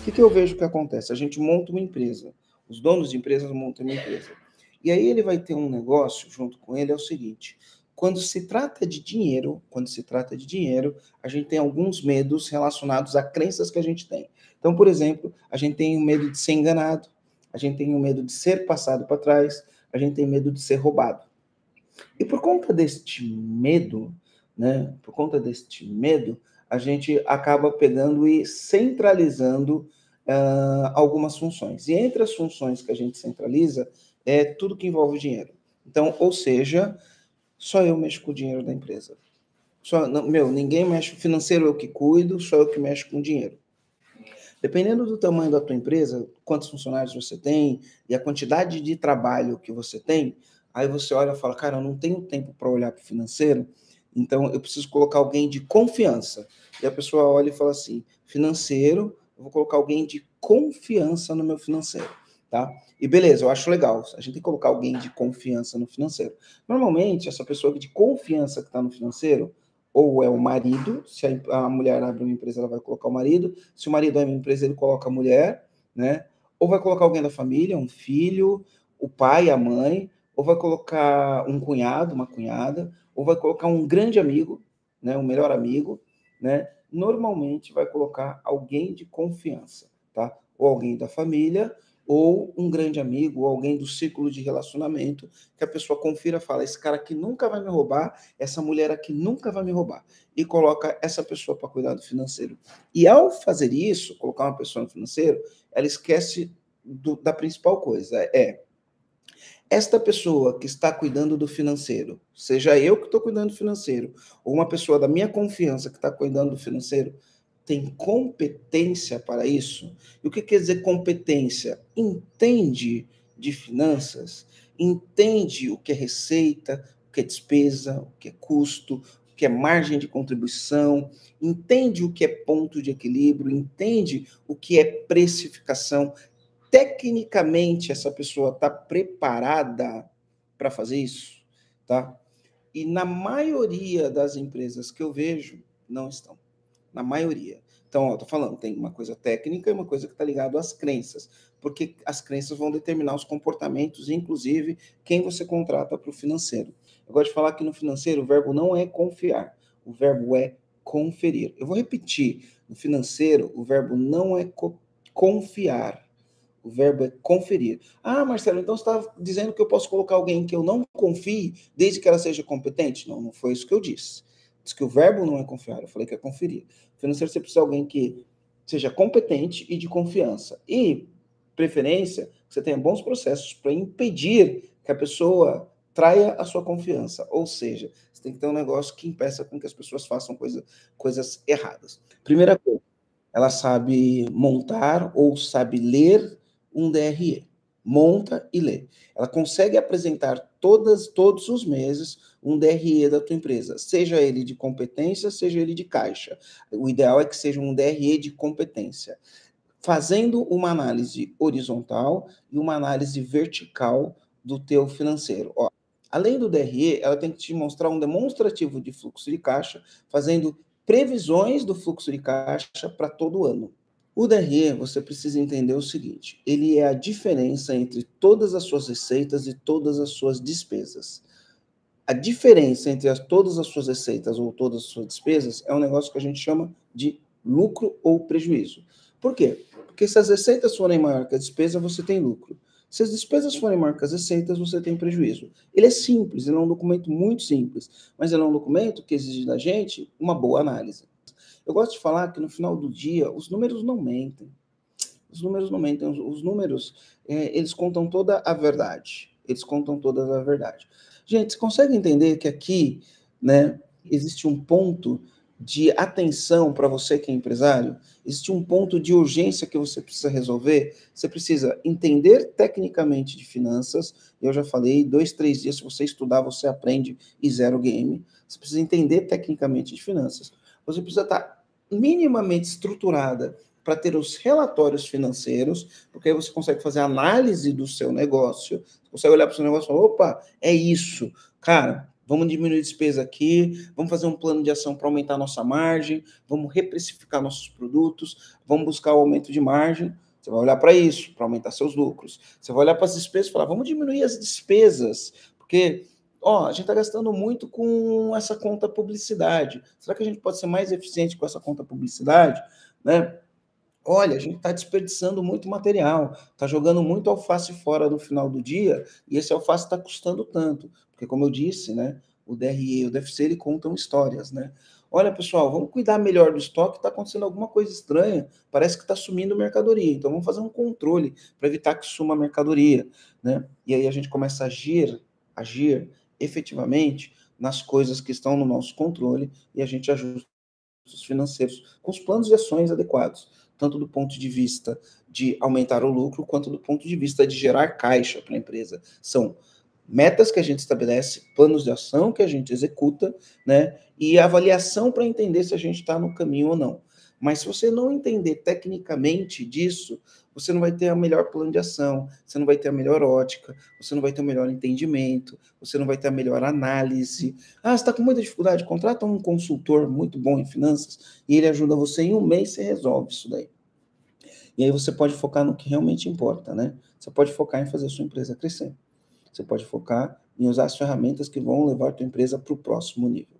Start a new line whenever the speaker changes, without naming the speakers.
O que, que eu vejo que acontece? A gente monta uma empresa, os donos de empresas montam uma empresa. E aí ele vai ter um negócio junto com ele, é o seguinte: quando se trata de dinheiro, quando se trata de dinheiro, a gente tem alguns medos relacionados a crenças que a gente tem. Então, por exemplo, a gente tem o medo de ser enganado, a gente tem o medo de ser passado para trás, a gente tem medo de ser roubado. E por conta deste medo, né, por conta deste medo, a gente acaba pegando e centralizando uh, algumas funções. E entre as funções que a gente centraliza é tudo que envolve dinheiro. Então, ou seja, só eu mexo com o dinheiro da empresa. Só, não, meu, ninguém mexe, financeiro eu que cuido, só eu que mexo com o dinheiro. Dependendo do tamanho da tua empresa, quantos funcionários você tem e a quantidade de trabalho que você tem, aí você olha e fala, cara, eu não tenho tempo para olhar para o financeiro, então, eu preciso colocar alguém de confiança. E a pessoa olha e fala assim: financeiro, eu vou colocar alguém de confiança no meu financeiro. Tá? E beleza, eu acho legal. A gente tem que colocar alguém de confiança no financeiro. Normalmente, essa pessoa de confiança que está no financeiro, ou é o marido, se a, a, mulher abre uma empresa, ela vai colocar o marido. Se o marido abre uma empresa, ele coloca a mulher, né? Ou vai colocar alguém da família, um filho, o pai, a mãe, ou vai colocar um cunhado, uma cunhada, ou vai colocar um grande amigo, né, um melhor amigo, né? Normalmente vai colocar alguém de confiança, tá? Ou alguém da família, ou um grande amigo, ou alguém do círculo de relacionamento, que a pessoa confira, fala: esse cara aqui nunca vai me roubar, essa mulher aqui nunca vai me roubar, e coloca essa pessoa para cuidar do financeiro. E ao fazer isso, colocar uma pessoa no financeiro, ela esquece do, da principal coisa, é esta pessoa que está cuidando do financeiro, seja eu que estou cuidando do financeiro, ou uma pessoa da minha confiança que está cuidando do financeiro, tem competência para isso? E o que quer dizer competência? Entende de finanças, entende o que é receita, o que é despesa, o que é custo, o que é margem de contribuição, entende o que é ponto de equilíbrio, entende o que é precificação, tecnicamente essa pessoa está preparada para fazer isso, tá? E na maioria das empresas que eu vejo, não estão. Na maioria. Então, ó, tô falando, tem uma coisa técnica e uma coisa que está ligado às crenças, porque as crenças vão determinar os comportamentos, inclusive quem você contrata para o financeiro. Eu gosto de falar que no financeiro o verbo não é confiar, o verbo é conferir. Eu vou repetir, no financeiro o verbo não é co confiar, o verbo é conferir. Ah, Marcelo, então você está dizendo que eu posso colocar alguém que eu não confie, desde que ela seja competente? Não, não foi isso que eu disse. Diz que o verbo não é confiar, eu falei que é conferir. Financeiro, você precisa de alguém que seja competente e de confiança. E, preferência, que você tenha bons processos para impedir que a pessoa traia a sua confiança. Ou seja, você tem que ter um negócio que impeça com que as pessoas façam coisa, coisas erradas. Primeira coisa, ela sabe montar ou sabe ler um DRE. Monta e lê. Ela consegue apresentar todas, todos os meses um DRE da tua empresa, seja ele de competência, seja ele de caixa. O ideal é que seja um DRE de competência, fazendo uma análise horizontal e uma análise vertical do teu financeiro. Ó, além do DRE, ela tem que te mostrar um demonstrativo de fluxo de caixa, fazendo previsões do fluxo de caixa para todo ano. O DRE, você precisa entender o seguinte: ele é a diferença entre todas as suas receitas e todas as suas despesas. A diferença entre as, todas as suas receitas ou todas as suas despesas é um negócio que a gente chama de lucro ou prejuízo. Por quê? Porque se as receitas forem maior que a despesa, você tem lucro. Se as despesas forem maior que as receitas, você tem prejuízo. Ele é simples, ele é um documento muito simples, mas ele é um documento que exige da gente uma boa análise. Eu gosto de falar que no final do dia os números não mentem. Os números não mentem. Os números, é, eles contam toda a verdade. Eles contam toda a verdade. Gente, você consegue entender que aqui, né, existe um ponto de atenção para você que é empresário? Existe um ponto de urgência que você precisa resolver? Você precisa entender tecnicamente de finanças. Eu já falei, dois, três dias, se você estudar, você aprende e zero game. Você precisa entender tecnicamente de finanças. Você precisa estar minimamente estruturada para ter os relatórios financeiros, porque aí você consegue fazer análise do seu negócio, consegue olhar para o seu negócio e falar, opa, é isso. Cara, vamos diminuir despesa aqui, vamos fazer um plano de ação para aumentar nossa margem, vamos reprecificar nossos produtos, vamos buscar o aumento de margem. Você vai olhar para isso, para aumentar seus lucros. Você vai olhar para as despesas e falar, vamos diminuir as despesas, porque ó, a gente está gastando muito com essa conta publicidade. Será que a gente pode ser mais eficiente com essa conta publicidade? Né? Olha, a gente está desperdiçando muito material, está jogando muito alface fora no final do dia, e esse alface está custando tanto. Porque, como eu disse, né, o DRE e o DFC ele contam histórias, né? Olha, pessoal, vamos cuidar melhor do estoque, está acontecendo alguma coisa estranha, parece que está sumindo mercadoria, então vamos fazer um controle para evitar que suma mercadoria, né? E aí a gente começa a agir, agir efetivamente nas coisas que estão no nosso controle e a gente ajusta os financeiros com os planos de ações adequados, tanto do ponto de vista de aumentar o lucro, quanto do ponto de vista de gerar caixa para a empresa. São metas que a gente estabelece, planos de ação que a gente executa, né? E avaliação para entender se a gente está no caminho ou não. Mas se você não entender tecnicamente disso, você não vai ter a melhor plano de ação, você não vai ter a melhor ótica, você não vai ter o melhor entendimento, você não vai ter a melhor análise. Ah, você está com muita dificuldade? Contrata um consultor muito bom em finanças e ele ajuda você em um mês, você resolve isso daí. E aí você pode focar no que realmente importa, né? Você pode focar em fazer a sua empresa crescer. Você pode focar em usar as ferramentas que vão levar a tua empresa para o próximo nível.